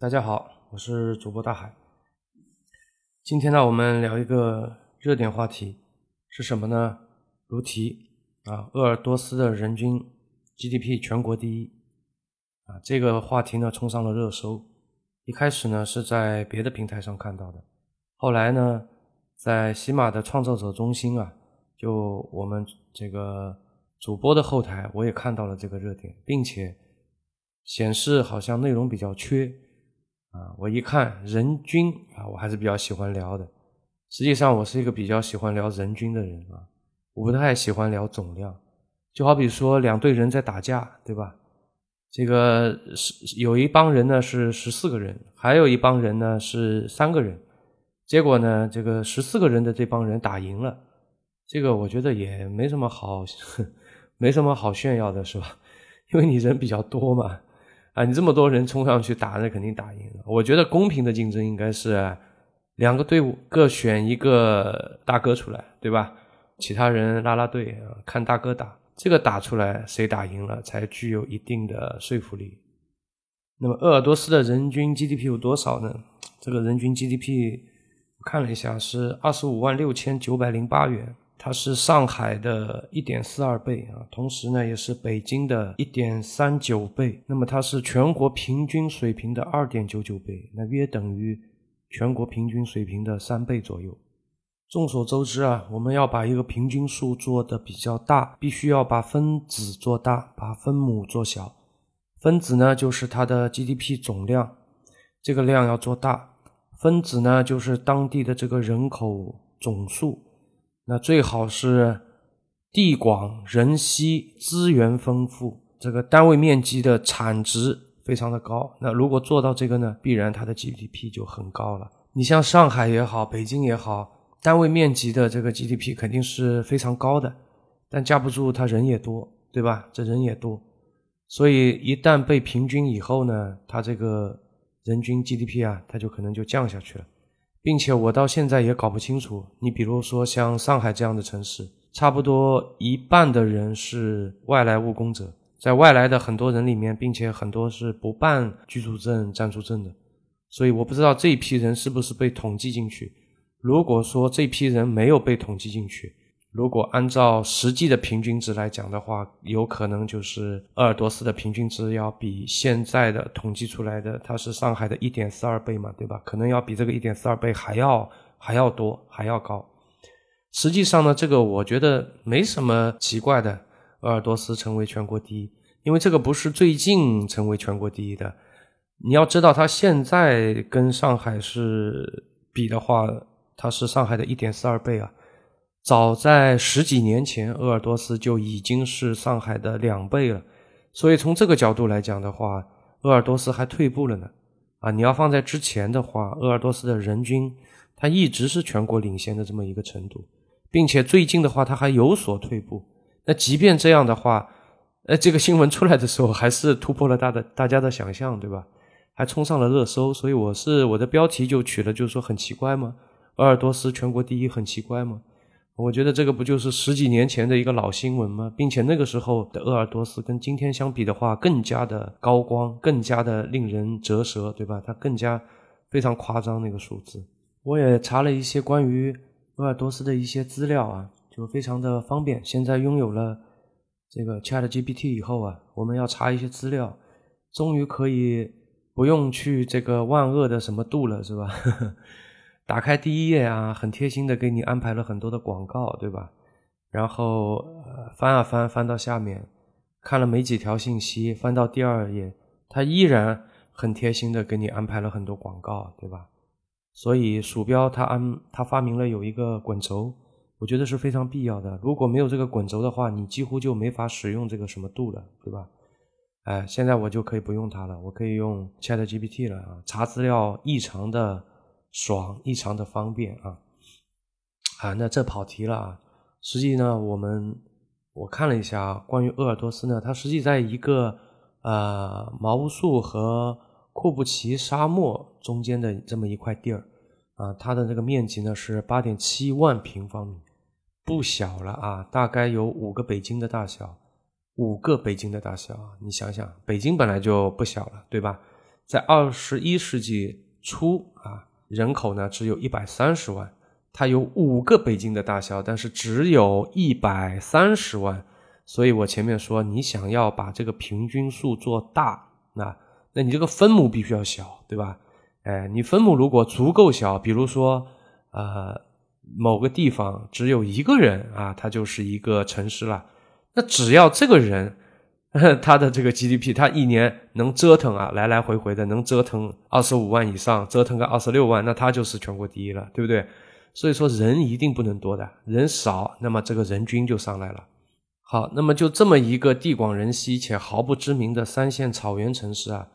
大家好，我是主播大海。今天呢，我们聊一个热点话题是什么呢？如题啊，鄂尔多斯的人均 GDP 全国第一啊，这个话题呢冲上了热搜。一开始呢是在别的平台上看到的，后来呢在喜马的创造者中心啊，就我们这个主播的后台，我也看到了这个热点，并且显示好像内容比较缺。啊，我一看人均啊，我还是比较喜欢聊的。实际上，我是一个比较喜欢聊人均的人啊，我不太喜欢聊总量。就好比说两队人在打架，对吧？这个是有一帮人呢是十四个人，还有一帮人呢是三个人。结果呢，这个十四个人的这帮人打赢了，这个我觉得也没什么好，没什么好炫耀的，是吧？因为你人比较多嘛。啊，你这么多人冲上去打，那肯定打赢了。我觉得公平的竞争应该是两个队伍各选一个大哥出来，对吧？其他人拉拉队啊，看大哥打，这个打出来谁打赢了才具有一定的说服力。那么鄂尔多斯的人均 GDP 有多少呢？这个人均 GDP 看了一下是二十五万六千九百零八元。它是上海的一点四二倍啊，同时呢也是北京的一点三九倍。那么它是全国平均水平的二点九九倍，那约等于全国平均水平的三倍左右。众所周知啊，我们要把一个平均数做的比较大，必须要把分子做大，把分母做小。分子呢就是它的 GDP 总量，这个量要做大；分子呢就是当地的这个人口总数。那最好是地广人稀、资源丰富，这个单位面积的产值非常的高。那如果做到这个呢，必然它的 GDP 就很高了。你像上海也好，北京也好，单位面积的这个 GDP 肯定是非常高的，但架不住它人也多，对吧？这人也多，所以一旦被平均以后呢，它这个人均 GDP 啊，它就可能就降下去了。并且我到现在也搞不清楚，你比如说像上海这样的城市，差不多一半的人是外来务工者，在外来的很多人里面，并且很多是不办居住证、暂住证的，所以我不知道这一批人是不是被统计进去。如果说这批人没有被统计进去，如果按照实际的平均值来讲的话，有可能就是鄂尔多斯的平均值要比现在的统计出来的，它是上海的一点四二倍嘛，对吧？可能要比这个一点四二倍还要还要多，还要高。实际上呢，这个我觉得没什么奇怪的，鄂尔多斯成为全国第一，因为这个不是最近成为全国第一的。你要知道，它现在跟上海是比的话，它是上海的一点四二倍啊。早在十几年前，鄂尔多斯就已经是上海的两倍了，所以从这个角度来讲的话，鄂尔多斯还退步了呢。啊，你要放在之前的话，鄂尔多斯的人均它一直是全国领先的这么一个程度，并且最近的话它还有所退步。那即便这样的话，呃，这个新闻出来的时候还是突破了大的大家的想象，对吧？还冲上了热搜，所以我是我的标题就取了，就是说很奇怪吗？鄂尔多斯全国第一很奇怪吗？我觉得这个不就是十几年前的一个老新闻吗？并且那个时候的鄂尔多斯跟今天相比的话，更加的高光，更加的令人折舌，对吧？它更加非常夸张那个数字。我也查了一些关于鄂尔多斯的一些资料啊，就非常的方便。现在拥有了这个 Chat GPT 以后啊，我们要查一些资料，终于可以不用去这个万恶的什么度了，是吧？打开第一页啊，很贴心的给你安排了很多的广告，对吧？然后呃翻啊翻，翻到下面看了没几条信息，翻到第二页，它依然很贴心的给你安排了很多广告，对吧？所以鼠标它安它发明了有一个滚轴，我觉得是非常必要的。如果没有这个滚轴的话，你几乎就没法使用这个什么度了，对吧？哎，现在我就可以不用它了，我可以用 Chat GPT 了啊，查资料异常的。爽，异常的方便啊！啊，那这跑题了啊。实际呢，我们我看了一下啊关于鄂尔多斯呢，它实际在一个呃毛乌素和库布齐沙漠中间的这么一块地儿啊，它的这个面积呢是八点七万平方米，不小了啊，大概有五个北京的大小，五个北京的大小啊！你想想，北京本来就不小了，对吧？在二十一世纪初啊，人口呢只有一百三十万，它有五个北京的大小，但是只有一百三十万。所以我前面说，你想要把这个平均数做大，那那你这个分母必须要小，对吧？哎，你分母如果足够小，比如说，呃，某个地方只有一个人啊，它就是一个城市了。那只要这个人，他的这个 GDP，他一年能折腾啊，来来回回的能折腾二十五万以上，折腾个二十六万，那他就是全国第一了，对不对？所以说人一定不能多的，人少，那么这个人均就上来了。好，那么就这么一个地广人稀且毫不知名的三线草原城市啊，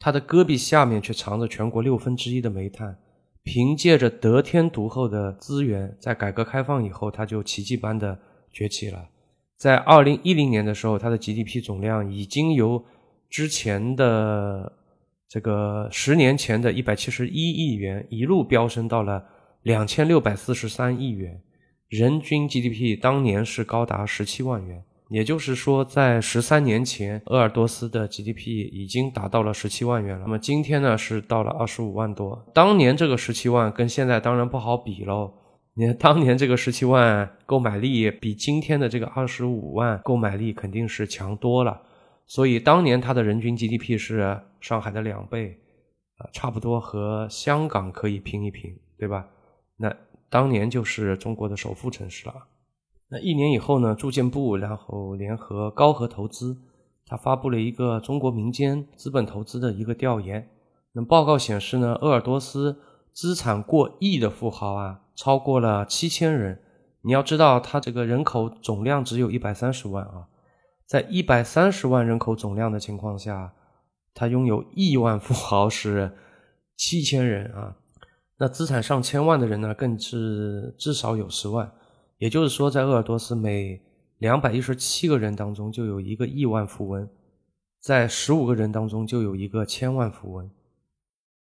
它的戈壁下面却藏着全国六分之一的煤炭，凭借着得天独厚的资源，在改革开放以后，它就奇迹般的崛起了。在二零一零年的时候，它的 GDP 总量已经由之前的这个十年前的一百七十一亿元，一路飙升到了两千六百四十三亿元。人均 GDP 当年是高达十七万元，也就是说，在十三年前，鄂尔多斯的 GDP 已经达到了十七万元了。那么今天呢，是到了二十五万多。当年这个十七万跟现在当然不好比喽。你看，当年这个十七万购买力比今天的这个二十五万购买力肯定是强多了。所以当年它的人均 GDP 是上海的两倍，啊，差不多和香港可以拼一拼，对吧？那。当年就是中国的首富城市了。那一年以后呢？住建部然后联合高和投资，他发布了一个中国民间资本投资的一个调研。那报告显示呢，鄂尔多斯资产过亿的富豪啊，超过了七千人。你要知道，它这个人口总量只有一百三十万啊，在一百三十万人口总量的情况下，他拥有亿万富豪是七千人啊。那资产上千万的人呢，更是至少有十万。也就是说，在鄂尔多斯每两百一十七个人当中就有一个亿万富翁，在十五个人当中就有一个千万富翁。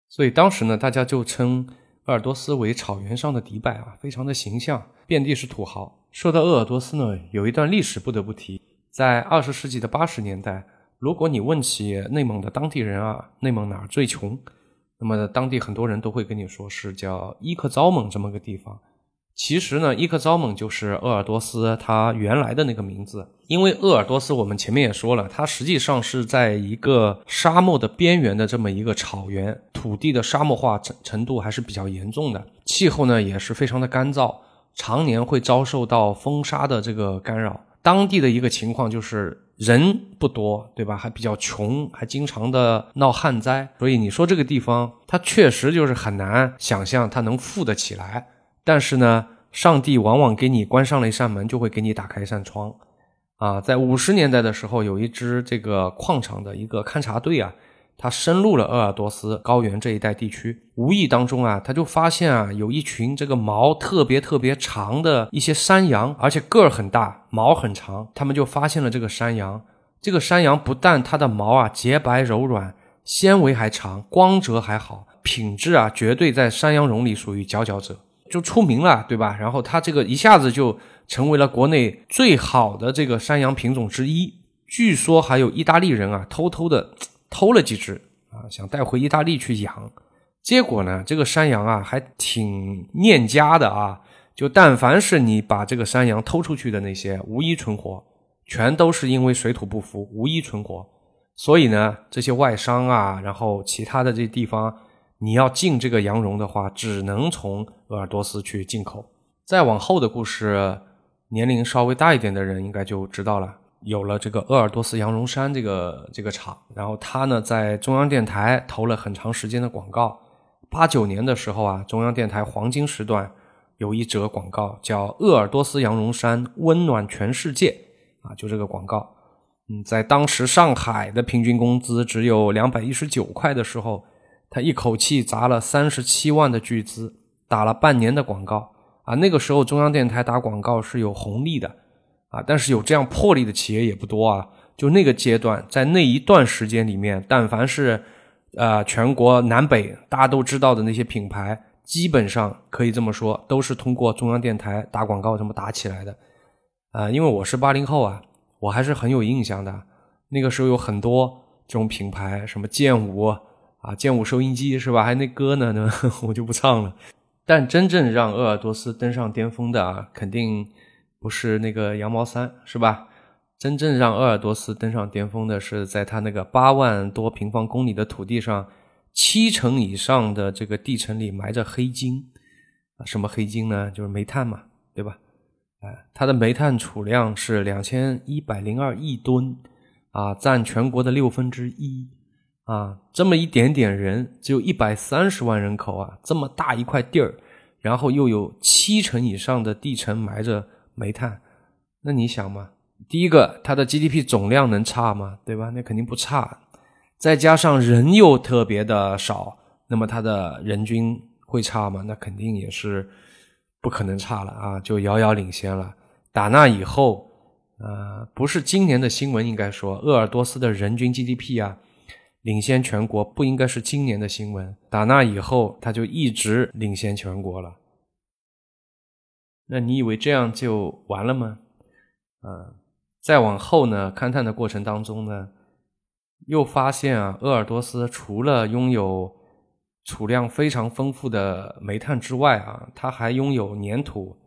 所以当时呢，大家就称鄂尔多斯为草原上的迪拜啊，非常的形象，遍地是土豪。说到鄂尔多斯呢，有一段历史不得不提，在二十世纪的八十年代，如果你问起内蒙的当地人啊，内蒙哪儿最穷？那么当地很多人都会跟你说是叫伊克昭盟这么个地方，其实呢，伊克昭蒙就是鄂尔多斯它原来的那个名字。因为鄂尔多斯我们前面也说了，它实际上是在一个沙漠的边缘的这么一个草原，土地的沙漠化程程度还是比较严重的，气候呢也是非常的干燥，常年会遭受到风沙的这个干扰。当地的一个情况就是。人不多，对吧？还比较穷，还经常的闹旱灾，所以你说这个地方，它确实就是很难想象它能富得起来。但是呢，上帝往往给你关上了一扇门，就会给你打开一扇窗。啊，在五十年代的时候，有一支这个矿场的一个勘察队啊。他深入了鄂尔多斯高原这一带地区，无意当中啊，他就发现啊，有一群这个毛特别特别长的一些山羊，而且个儿很大，毛很长。他们就发现了这个山羊，这个山羊不但它的毛啊洁白柔软，纤维还长，光泽还好，品质啊绝对在山羊绒里属于佼佼者，就出名了，对吧？然后它这个一下子就成为了国内最好的这个山羊品种之一。据说还有意大利人啊，偷偷的。偷了几只啊，想带回意大利去养，结果呢，这个山羊啊还挺念家的啊，就但凡是你把这个山羊偷出去的那些，无一存活，全都是因为水土不服，无一存活。所以呢，这些外商啊，然后其他的这些地方，你要进这个羊绒的话，只能从鄂尔多斯去进口。再往后的故事，年龄稍微大一点的人应该就知道了。有了这个鄂尔多斯羊绒衫这个这个厂，然后他呢在中央电台投了很长时间的广告。八九年的时候啊，中央电台黄金时段有一则广告叫“鄂尔多斯羊绒衫温暖全世界”，啊，就这个广告。嗯，在当时上海的平均工资只有两百一十九块的时候，他一口气砸了三十七万的巨资，打了半年的广告。啊，那个时候中央电台打广告是有红利的。啊，但是有这样魄力的企业也不多啊。就那个阶段，在那一段时间里面，但凡是，呃，全国南北大家都知道的那些品牌，基本上可以这么说，都是通过中央电台打广告这么打起来的。啊，因为我是八零后啊，我还是很有印象的。那个时候有很多这种品牌，什么剑舞啊，剑舞收音机是吧？还那歌呢呢，我就不唱了。但真正让鄂尔多斯登上巅峰的啊，肯定不是那个羊毛衫，是吧？真正让鄂尔多斯登上巅峰的是，在他那个八万多平方公里的土地上，七成以上的这个地层里埋着黑金啊，什么黑金呢？就是煤炭嘛，对吧？哎，它的煤炭储量是两千一百零二亿吨啊，占全国的六分之一啊，这么一点点人，只有一百三十万人口啊，这么大一块地儿，然后又有七成以上的地层埋着煤炭，那你想嘛？第一个，它的 GDP 总量能差吗？对吧？那肯定不差。再加上人又特别的少，那么它的人均会差吗？那肯定也是不可能差了啊，就遥遥领先了。打那以后，呃，不是今年的新闻，应该说鄂尔多斯的人均 GDP 啊，领先全国，不应该是今年的新闻。打那以后，它就一直领先全国了。那你以为这样就完了吗？啊？再往后呢，勘探的过程当中呢，又发现啊，鄂尔多斯除了拥有储量非常丰富的煤炭之外啊，它还拥有粘土、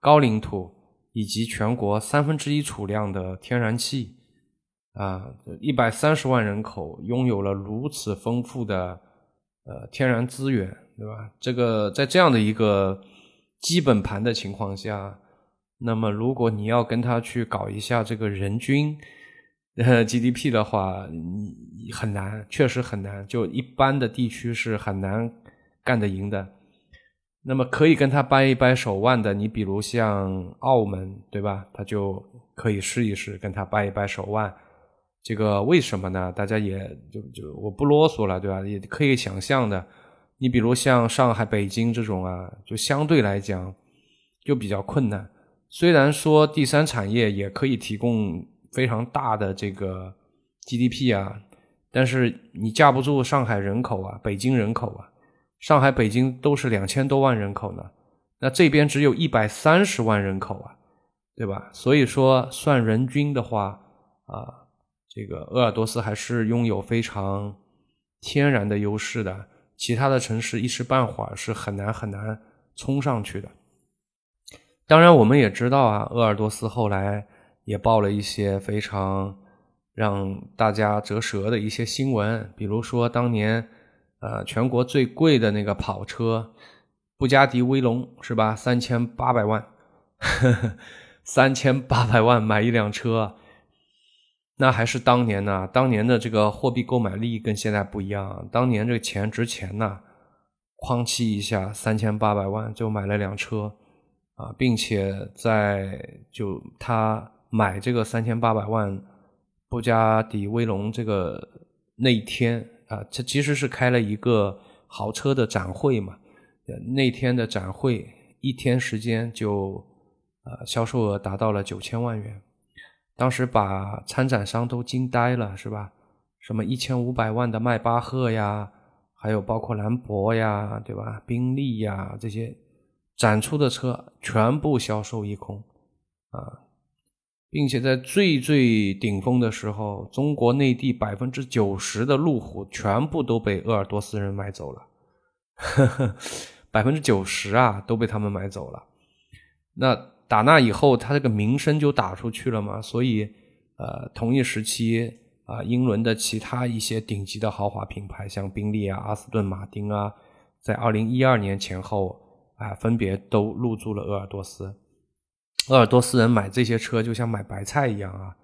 高岭土以及全国三分之一储量的天然气啊，一百三十万人口拥有了如此丰富的呃天然资源，对吧？这个在这样的一个基本盘的情况下。那么，如果你要跟他去搞一下这个人均呃 GDP 的话，你很难，确实很难。就一般的地区是很难干得赢的。那么可以跟他掰一掰手腕的，你比如像澳门，对吧？他就可以试一试跟他掰一掰手腕。这个为什么呢？大家也就就我不啰嗦了，对吧？也可以想象的。你比如像上海、北京这种啊，就相对来讲就比较困难。虽然说第三产业也可以提供非常大的这个 GDP 啊，但是你架不住上海人口啊，北京人口啊，上海、北京都是两千多万人口呢，那这边只有一百三十万人口啊，对吧？所以说算人均的话啊，这个鄂尔多斯还是拥有非常天然的优势的，其他的城市一时半会儿是很难很难冲上去的。当然，我们也知道啊，鄂尔多斯后来也报了一些非常让大家折舌的一些新闻，比如说当年，呃，全国最贵的那个跑车，布加迪威龙是吧？三千八百万，三千八百万买一辆车，那还是当年呢？当年的这个货币购买力跟现在不一样，当年这个钱值钱呐，哐叽一下三千八百万就买了辆车。啊，并且在就他买这个三千八百万布加迪威龙这个那一天啊，这其实是开了一个豪车的展会嘛。那天的展会一天时间就呃销售额达到了九千万元，当时把参展商都惊呆了，是吧？什么一千五百万的迈巴赫呀，还有包括兰博呀，对吧？宾利呀这些。展出的车全部销售一空，啊，并且在最最顶峰的时候，中国内地百分之九十的路虎全部都被鄂尔多斯人买走了，百分之九十啊都被他们买走了。那打那以后，他这个名声就打出去了嘛，所以呃，同一时期啊，英伦的其他一些顶级的豪华品牌，像宾利啊、阿斯顿马丁啊，在二零一二年前后。啊，分别都入驻了鄂尔多斯。鄂尔多斯人买这些车就像买白菜一样啊，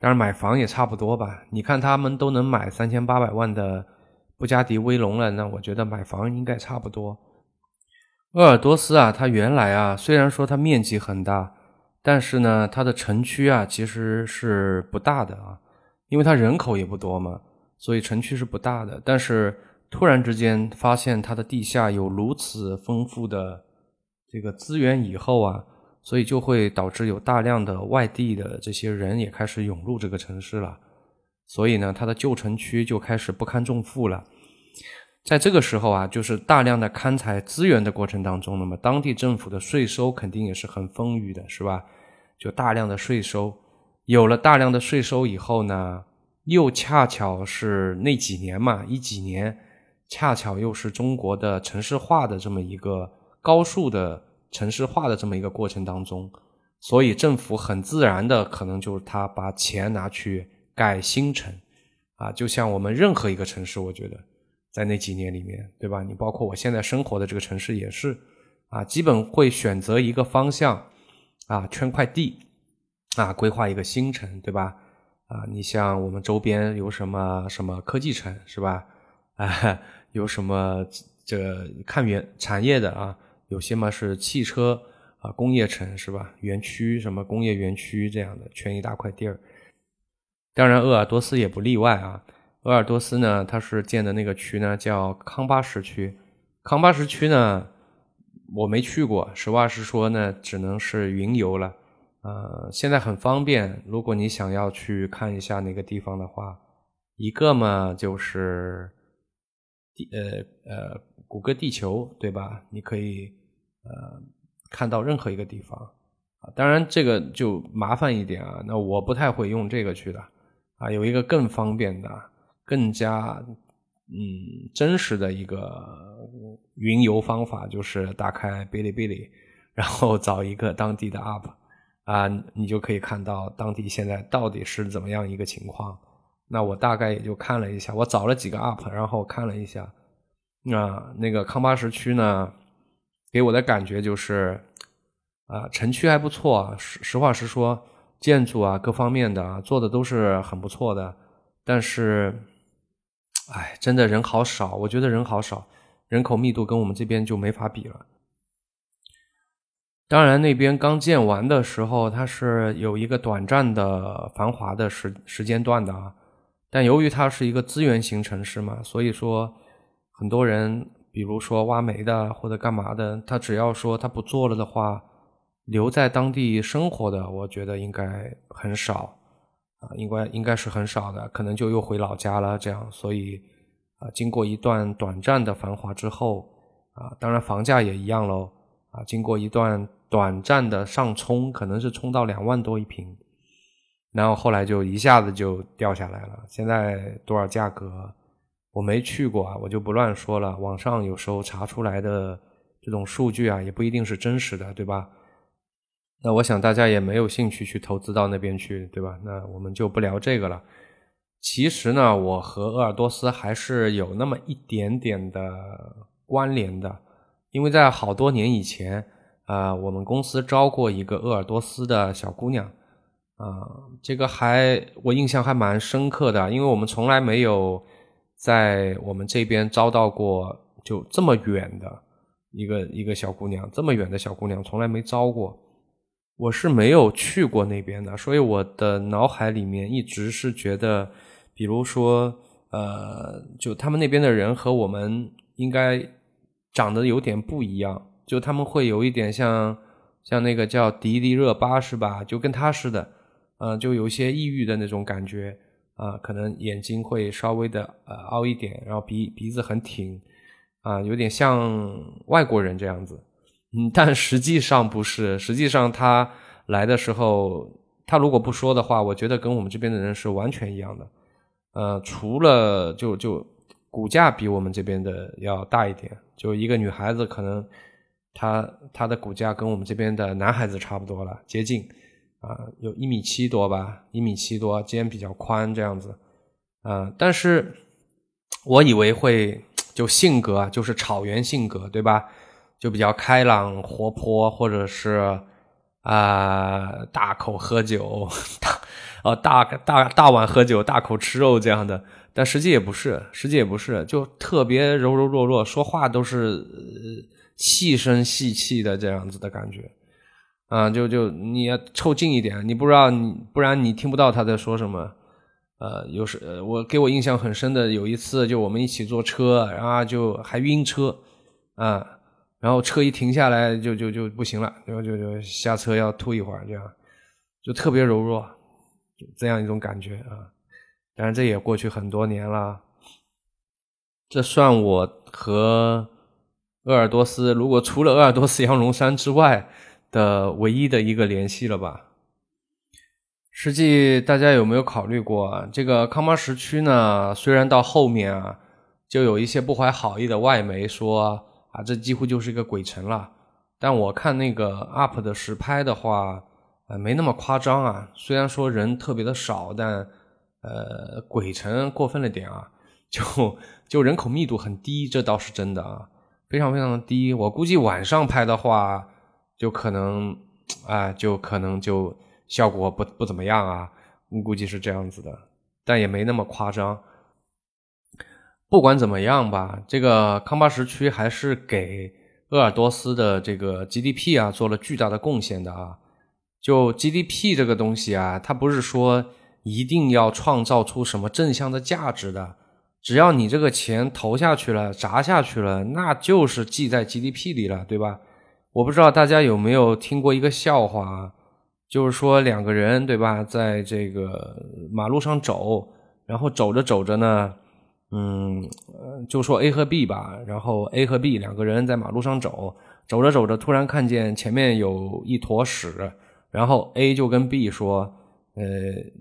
当然买房也差不多吧。你看他们都能买三千八百万的布加迪威龙了，那我觉得买房应该差不多。鄂尔多斯啊，它原来啊，虽然说它面积很大，但是呢，它的城区啊其实是不大的啊，因为它人口也不多嘛，所以城区是不大的。但是突然之间发现它的地下有如此丰富的这个资源以后啊，所以就会导致有大量的外地的这些人也开始涌入这个城市了，所以呢，它的旧城区就开始不堪重负了。在这个时候啊，就是大量的勘采资源的过程当中，那么当地政府的税收肯定也是很丰裕的，是吧？就大量的税收，有了大量的税收以后呢，又恰巧是那几年嘛，一几年。恰巧又是中国的城市化的这么一个高速的城市化的这么一个过程当中，所以政府很自然的可能就是他把钱拿去盖新城，啊，就像我们任何一个城市，我觉得在那几年里面，对吧？你包括我现在生活的这个城市也是，啊，基本会选择一个方向，啊，圈块地，啊，规划一个新城，对吧？啊，你像我们周边有什么什么科技城是吧？啊，有什么这看园产业的啊？有些嘛是汽车啊，工业城是吧？园区什么工业园区这样的，圈一大块地儿。当然，鄂尔多斯也不例外啊。鄂尔多斯呢，它是建的那个区呢叫康巴什区。康巴什区呢，我没去过，实话实说呢，只能是云游了。呃，现在很方便。如果你想要去看一下那个地方的话，一个嘛就是地呃呃谷歌地球，对吧？你可以呃看到任何一个地方啊。当然这个就麻烦一点啊，那我不太会用这个去的啊。有一个更方便的、更加嗯真实的一个云游方法，就是打开哔哩哔哩，然后找一个当地的 UP。啊，你就可以看到当地现在到底是怎么样一个情况。那我大概也就看了一下，我找了几个 UP，然后看了一下。啊，那个康巴什区呢，给我的感觉就是，啊，城区还不错，实实话实说，建筑啊各方面的啊做的都是很不错的。但是，哎，真的人好少，我觉得人好少，人口密度跟我们这边就没法比了。当然，那边刚建完的时候，它是有一个短暂的繁华的时时间段的啊。但由于它是一个资源型城市嘛，所以说很多人，比如说挖煤的或者干嘛的，他只要说他不做了的话，留在当地生活的，我觉得应该很少啊，应该应该是很少的，可能就又回老家了这样。所以啊，经过一段短暂的繁华之后啊，当然房价也一样喽啊，经过一段。短暂的上冲，可能是冲到两万多一平，然后后来就一下子就掉下来了。现在多少价格？我没去过啊，我就不乱说了。网上有时候查出来的这种数据啊，也不一定是真实的，对吧？那我想大家也没有兴趣去投资到那边去，对吧？那我们就不聊这个了。其实呢，我和鄂尔多斯还是有那么一点点的关联的，因为在好多年以前。啊，我们公司招过一个鄂尔多斯的小姑娘，啊，这个还我印象还蛮深刻的，因为我们从来没有在我们这边招到过就这么远的一个一个小姑娘，这么远的小姑娘从来没招过，我是没有去过那边的，所以我的脑海里面一直是觉得，比如说，呃，就他们那边的人和我们应该长得有点不一样。就他们会有一点像像那个叫迪丽热巴是吧？就跟他似的，嗯，就有一些抑郁的那种感觉啊，可能眼睛会稍微的呃凹一点，然后鼻鼻子很挺啊，有点像外国人这样子。嗯，但实际上不是，实际上他来的时候，他如果不说的话，我觉得跟我们这边的人是完全一样的。呃，除了就就骨架比我们这边的要大一点，就一个女孩子可能。她她的骨架跟我们这边的男孩子差不多了，接近啊，有一米七多吧，一米七多，肩比较宽这样子，啊，但是我以为会就性格就是草原性格对吧？就比较开朗活泼，或者是啊大口喝酒，大呃大大大碗喝酒，大口吃肉这样的，但实际也不是，实际也不是，就特别柔柔弱弱，说话都是。细声细气的这样子的感觉，啊，就就你要凑近一点，你不知道你不然你听不到他在说什么。呃，有时我给我印象很深的有一次，就我们一起坐车，然后就还晕车，啊，然后车一停下来就就就不行了，然后就就下车要吐一会儿，这样就特别柔弱，就这样一种感觉啊。当然这也过去很多年了，这算我和。鄂尔多斯，如果除了鄂尔多斯、羊绒衫之外的唯一的一个联系了吧？实际大家有没有考虑过啊，这个康巴什区呢？虽然到后面啊，就有一些不怀好意的外媒说啊，这几乎就是一个鬼城了。但我看那个 UP 的实拍的话，呃，没那么夸张啊。虽然说人特别的少，但呃，鬼城过分了点啊，就就人口密度很低，这倒是真的啊，非常非常的低。我估计晚上拍的话，就可能啊，就可能就效果不不怎么样啊，估计是这样子的，但也没那么夸张。不管怎么样吧，这个康巴什区还是给鄂尔多斯的这个 GDP 啊做了巨大的贡献的啊。就 GDP 这个东西啊，它不是说一定要创造出什么正向的价值的，只要你这个钱投下去了、砸下去了，那就是记在 GDP 里了，对吧？我不知道大家有没有听过一个笑话啊，就是说两个人对吧，在这个马路上走，然后走着走着呢。嗯，就说 A 和 B 吧，然后 A 和 B 两个人在马路上走，走着走着，突然看见前面有一坨屎，然后 A 就跟 B 说：“呃，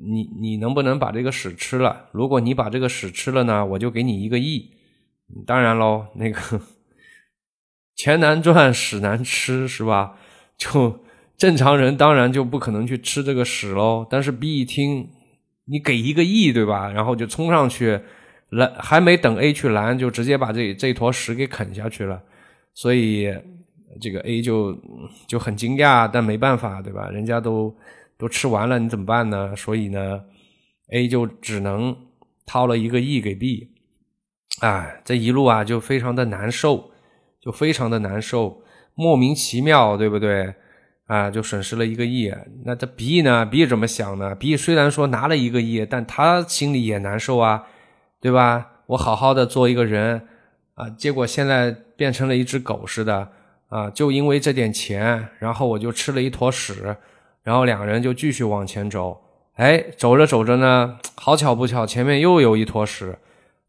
你你能不能把这个屎吃了？如果你把这个屎吃了呢，我就给你一个亿。”当然喽，那个钱难赚，屎难吃，是吧？就正常人当然就不可能去吃这个屎喽。但是 B 一听，你给一个亿，对吧？然后就冲上去。拦还没等 A 去拦，就直接把这这坨屎给啃下去了，所以这个 A 就就很惊讶，但没办法，对吧？人家都都吃完了，你怎么办呢？所以呢，A 就只能掏了一个亿给 B，啊，这一路啊就非常的难受，就非常的难受，莫名其妙，对不对？啊，就损失了一个亿。那这 B 呢？B 怎么想呢？B 虽然说拿了一个亿，但他心里也难受啊。对吧？我好好的做一个人啊，结果现在变成了一只狗似的啊！就因为这点钱，然后我就吃了一坨屎，然后两个人就继续往前走。哎，走着走着呢，好巧不巧，前面又有一坨屎。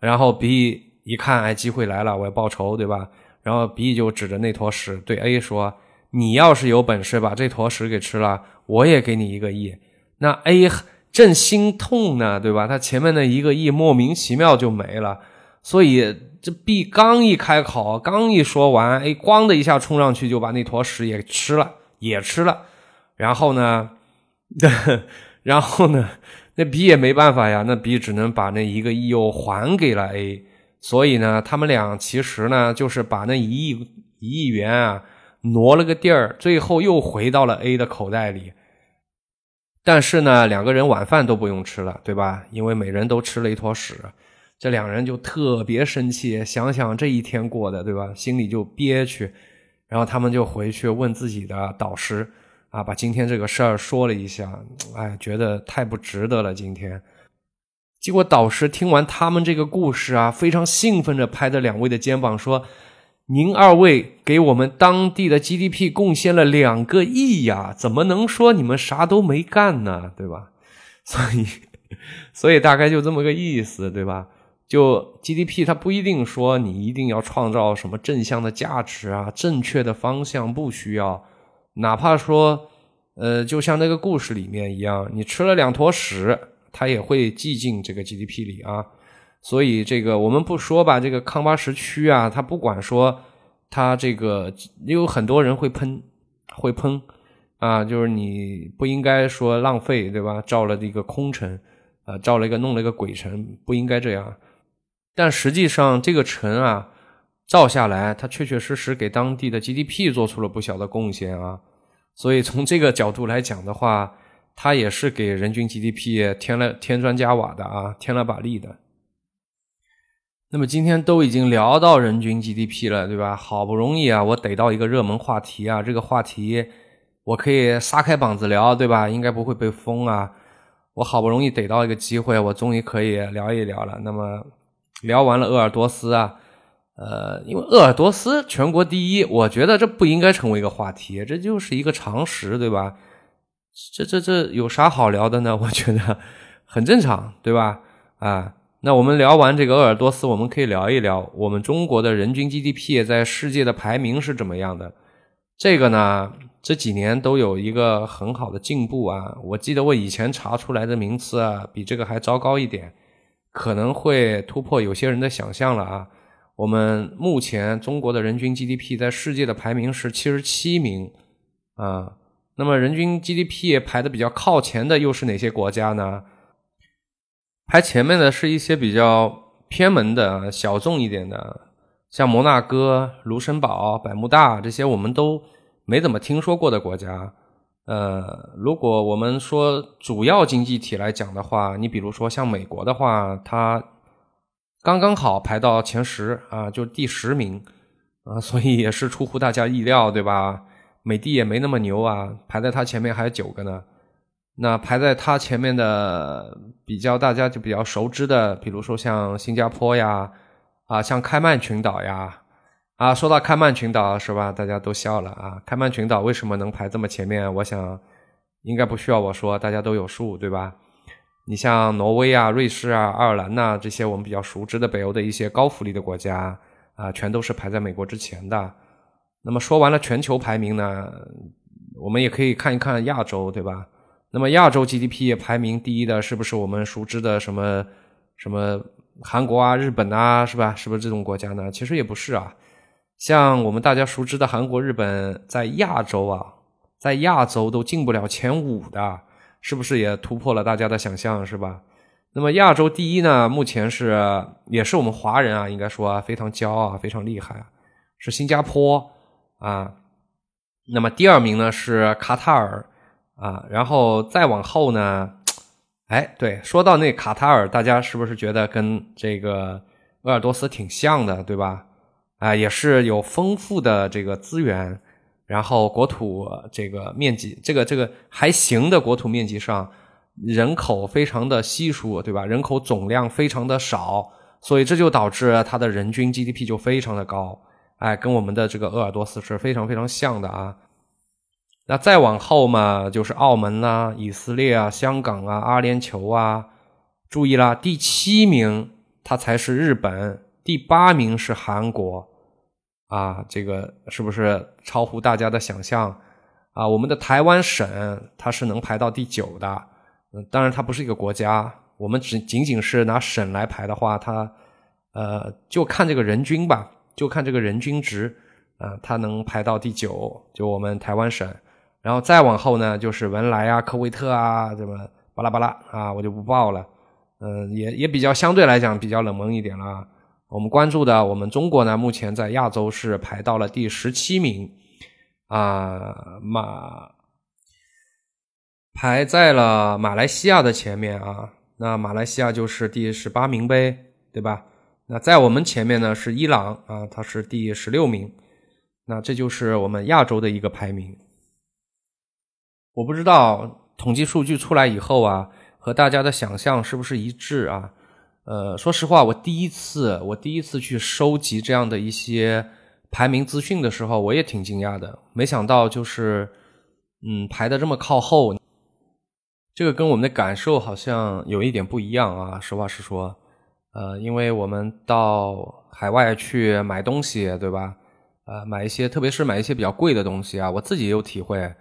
然后 B 一看，哎，机会来了，我要报仇，对吧？然后 B 就指着那坨屎对 A 说：“你要是有本事把这坨屎给吃了，我也给你一个亿。”那 A。正心痛呢，对吧？他前面的一个亿莫名其妙就没了，所以这 B 刚一开口，刚一说完，哎，咣的一下冲上去就把那坨屎也吃了，也吃了。然后呢，然后呢，那 B 也没办法呀，那 B 只能把那一个亿又还给了 A。所以呢，他们俩其实呢，就是把那一亿一亿元啊挪了个地儿，最后又回到了 A 的口袋里。但是呢，两个人晚饭都不用吃了，对吧？因为每人都吃了一坨屎，这两人就特别生气。想想这一天过的，对吧？心里就憋屈。然后他们就回去问自己的导师，啊，把今天这个事儿说了一下。哎，觉得太不值得了。今天，结果导师听完他们这个故事啊，非常兴奋地拍着两位的肩膀说。您二位给我们当地的 GDP 贡献了两个亿呀，怎么能说你们啥都没干呢？对吧？所以，所以大概就这么个意思，对吧？就 GDP 它不一定说你一定要创造什么正向的价值啊，正确的方向不需要，哪怕说，呃，就像那个故事里面一样，你吃了两坨屎，它也会记进这个 GDP 里啊。所以这个我们不说吧，这个康巴什区啊，他不管说他这个有很多人会喷，会喷啊，就是你不应该说浪费，对吧？造了一个空城，啊，造了一个弄了一个鬼城，不应该这样。但实际上这个城啊，造下来，它确确实实给当地的 GDP 做出了不小的贡献啊。所以从这个角度来讲的话，它也是给人均 GDP 添了添砖加瓦的啊，添了把力的。那么今天都已经聊到人均 GDP 了，对吧？好不容易啊，我逮到一个热门话题啊，这个话题我可以撒开膀子聊，对吧？应该不会被封啊。我好不容易逮到一个机会，我终于可以聊一聊了。那么聊完了鄂尔多斯啊，呃，因为鄂尔多斯全国第一，我觉得这不应该成为一个话题，这就是一个常识，对吧？这这这有啥好聊的呢？我觉得很正常，对吧？啊。那我们聊完这个鄂尔多斯，我们可以聊一聊我们中国的人均 GDP 在世界的排名是怎么样的。这个呢，这几年都有一个很好的进步啊。我记得我以前查出来的名次啊，比这个还糟糕一点。可能会突破有些人的想象了啊。我们目前中国的人均 GDP 在世界的排名是七十七名啊。那么人均 GDP 排的比较靠前的又是哪些国家呢？排前面的是一些比较偏门的小众一点的，像摩纳哥、卢森堡、百慕大这些我们都没怎么听说过的国家。呃，如果我们说主要经济体来讲的话，你比如说像美国的话，它刚刚好排到前十啊，就第十名啊，所以也是出乎大家意料，对吧？美的也没那么牛啊，排在它前面还有九个呢。那排在它前面的比较大家就比较熟知的，比如说像新加坡呀，啊，像开曼群岛呀。啊，说到开曼群岛是吧？大家都笑了啊！开曼群岛为什么能排这么前面？我想应该不需要我说，大家都有数，对吧？你像挪威啊、瑞士啊、爱尔兰呐这些我们比较熟知的北欧的一些高福利的国家啊，全都是排在美国之前的。那么说完了全球排名呢，我们也可以看一看亚洲，对吧？那么亚洲 GDP 排名第一的是不是我们熟知的什么什么韩国啊、日本啊，是吧？是不是这种国家呢？其实也不是啊。像我们大家熟知的韩国、日本，在亚洲啊，在亚洲都进不了前五的，是不是也突破了大家的想象，是吧？那么亚洲第一呢，目前是也是我们华人啊，应该说非常骄傲、非常厉害，是新加坡啊。那么第二名呢是卡塔尔啊，然后再往后呢，哎，对，说到那卡塔尔，大家是不是觉得跟这个鄂尔多斯挺像的，对吧？啊，也是有丰富的这个资源，然后国土这个面积，这个这个还行的国土面积上，人口非常的稀疏，对吧？人口总量非常的少，所以这就导致它的人均 GDP 就非常的高，哎，跟我们的这个鄂尔多斯是非常非常像的啊。那再往后嘛，就是澳门啦、以色列啊、香港啊、阿联酋啊，注意啦，第七名它才是日本，第八名是韩国。啊，这个是不是超乎大家的想象啊？我们的台湾省它是能排到第九的，嗯，当然它不是一个国家，我们只仅仅是拿省来排的话，它呃就看这个人均吧，就看这个人均值啊，它能排到第九，就我们台湾省，然后再往后呢，就是文莱啊、科威特啊，这么巴拉巴拉啊，我就不报了，嗯，也也比较相对来讲比较冷门一点了。我们关注的，我们中国呢，目前在亚洲是排到了第十七名，啊，马排在了马来西亚的前面啊，那马来西亚就是第十八名呗，对吧？那在我们前面呢是伊朗啊，它是第十六名，那这就是我们亚洲的一个排名。我不知道统计数据出来以后啊，和大家的想象是不是一致啊？呃，说实话，我第一次我第一次去收集这样的一些排名资讯的时候，我也挺惊讶的。没想到就是，嗯，排的这么靠后，这个跟我们的感受好像有一点不一样啊。实话实说，呃，因为我们到海外去买东西，对吧？呃，买一些，特别是买一些比较贵的东西啊，我自己也有体会。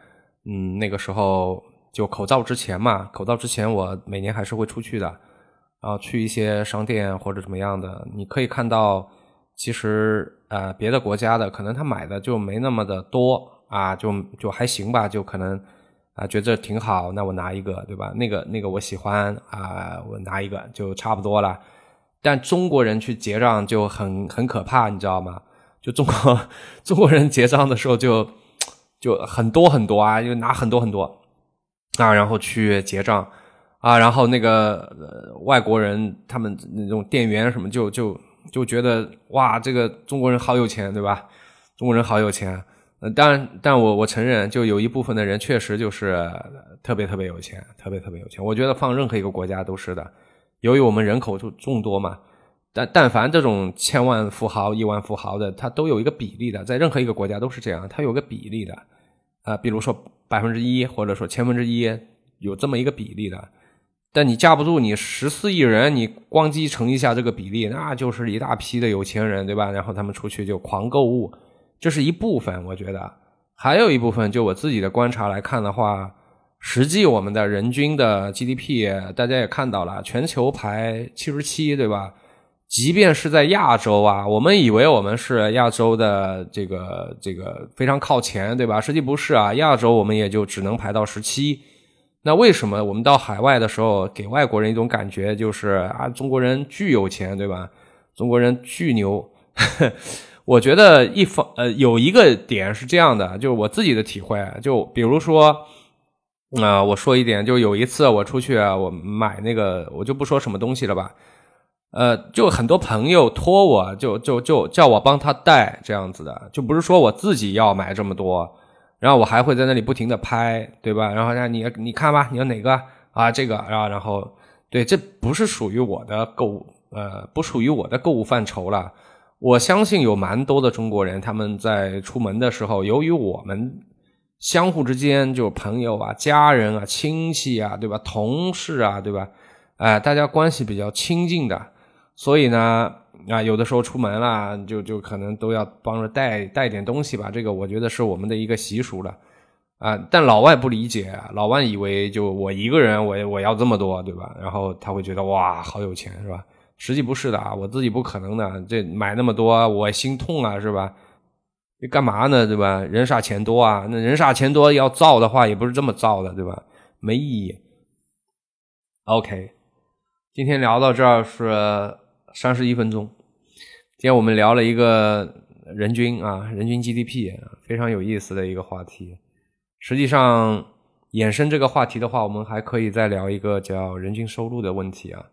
嗯，那个时候就口罩之前嘛，口罩之前我每年还是会出去的。然后，去一些商店或者怎么样的，你可以看到，其实呃，别的国家的可能他买的就没那么的多啊，就就还行吧，就可能啊觉得挺好，那我拿一个，对吧？那个那个我喜欢啊，我拿一个就差不多了。但中国人去结账就很很可怕，你知道吗？就中国 中国人结账的时候就就很多很多啊，就拿很多很多啊，然后去结账。啊，然后那个呃外国人，他们那种店员什么，就就就觉得哇，这个中国人好有钱，对吧？中国人好有钱。呃，当然，但我我承认，就有一部分的人确实就是特别特别有钱，特别特别有钱。我觉得放任何一个国家都是的，由于我们人口就众多嘛。但但凡这种千万富豪、亿万富豪的，他都有一个比例的，在任何一个国家都是这样，他有个比例的。啊，比如说百分之一，或者说千分之一，有这么一个比例的。但你架不住你十四亿人，你光机乘一下这个比例，那就是一大批的有钱人，对吧？然后他们出去就狂购物，这是一部分。我觉得还有一部分，就我自己的观察来看的话，实际我们的人均的 GDP 大家也看到了，全球排七十七，对吧？即便是在亚洲啊，我们以为我们是亚洲的这个这个非常靠前，对吧？实际不是啊，亚洲我们也就只能排到十七。那为什么我们到海外的时候，给外国人一种感觉就是啊，中国人巨有钱，对吧？中国人巨牛。我觉得一方呃有一个点是这样的，就是我自己的体会，就比如说啊，我说一点，就有一次我出去，我买那个，我就不说什么东西了吧。呃，就很多朋友托我，就就就叫我帮他带这样子的，就不是说我自己要买这么多，然后我还会在那里不停的拍，对吧？然后让你你看吧，你要哪个啊？这个啊，然后对，这不是属于我的购物，呃，不属于我的购物范畴了。我相信有蛮多的中国人，他们在出门的时候，由于我们相互之间就朋友啊、家人啊、亲戚啊，对吧？同事啊，对吧？哎，大家关系比较亲近的。所以呢，啊，有的时候出门了，就就可能都要帮着带带点东西吧。这个我觉得是我们的一个习俗了，啊，但老外不理解，老外以为就我一个人，我我要这么多，对吧？然后他会觉得哇，好有钱，是吧？实际不是的啊，我自己不可能的，这买那么多，我心痛啊，是吧？干嘛呢，对吧？人傻钱多啊，那人傻钱多要造的话，也不是这么造的，对吧？没意义。OK，今天聊到这儿是。三十一分钟，今天我们聊了一个人均啊，人均 GDP，非常有意思的一个话题。实际上，衍生这个话题的话，我们还可以再聊一个叫人均收入的问题啊。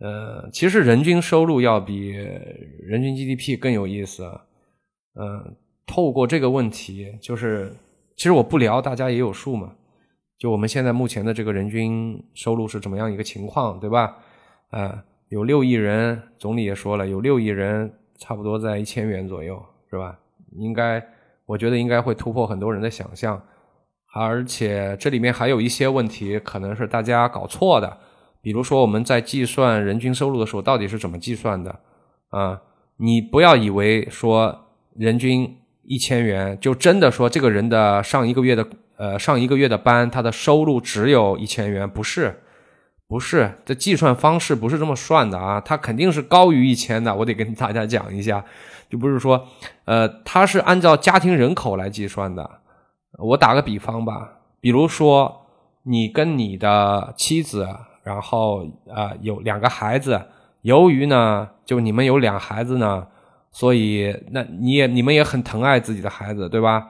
呃，其实人均收入要比人均 GDP 更有意思。嗯，透过这个问题，就是其实我不聊，大家也有数嘛。就我们现在目前的这个人均收入是怎么样一个情况，对吧？啊。有六亿人，总理也说了，有六亿人，差不多在一千元左右，是吧？应该，我觉得应该会突破很多人的想象，而且这里面还有一些问题，可能是大家搞错的。比如说，我们在计算人均收入的时候，到底是怎么计算的？啊，你不要以为说人均一千元，就真的说这个人的上一个月的呃上一个月的班，他的收入只有一千元，不是。不是，这计算方式不是这么算的啊，它肯定是高于一千的。我得跟大家讲一下，就不是说，呃，它是按照家庭人口来计算的。我打个比方吧，比如说你跟你的妻子，然后啊有两个孩子，由于呢，就你们有两孩子呢，所以那你也你们也很疼爱自己的孩子，对吧？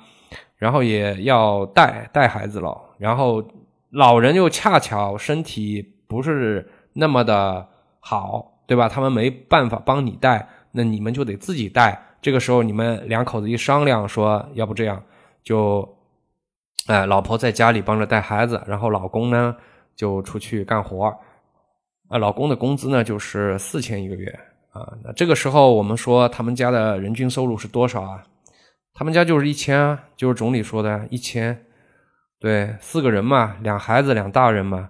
然后也要带带孩子了，然后老人又恰巧身体。不是那么的好，对吧？他们没办法帮你带，那你们就得自己带。这个时候，你们两口子一商量，说要不这样，就，哎，老婆在家里帮着带孩子，然后老公呢就出去干活啊，老公的工资呢就是四千一个月啊。那这个时候，我们说他们家的人均收入是多少啊？他们家就是一千啊，就是总理说的一千。对，四个人嘛，两孩子两大人嘛。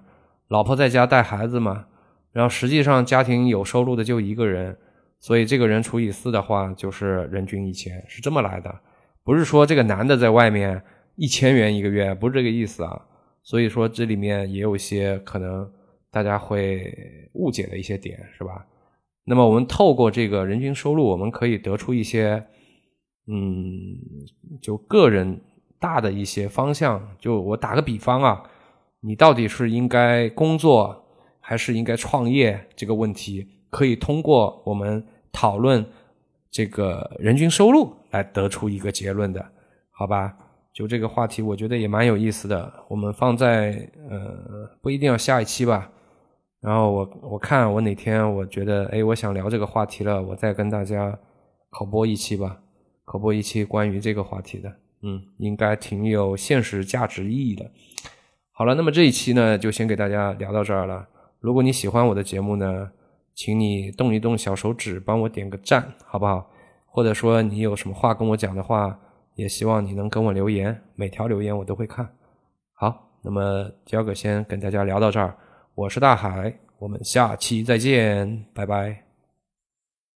老婆在家带孩子嘛，然后实际上家庭有收入的就一个人，所以这个人除以四的话就是人均一千，是这么来的，不是说这个男的在外面一千元一个月，不是这个意思啊。所以说这里面也有一些可能大家会误解的一些点，是吧？那么我们透过这个人均收入，我们可以得出一些，嗯，就个人大的一些方向。就我打个比方啊。你到底是应该工作还是应该创业？这个问题可以通过我们讨论这个人均收入来得出一个结论的，好吧？就这个话题，我觉得也蛮有意思的。我们放在呃，不一定要下一期吧。然后我我看我哪天我觉得哎，我想聊这个话题了，我再跟大家口播一期吧，口播一期关于这个话题的，嗯，应该挺有现实价值意义的。好了，那么这一期呢，就先给大家聊到这儿了。如果你喜欢我的节目呢，请你动一动小手指，帮我点个赞，好不好？或者说你有什么话跟我讲的话，也希望你能跟我留言，每条留言我都会看。好，那么焦哥先跟大家聊到这儿，我是大海，我们下期再见，拜拜。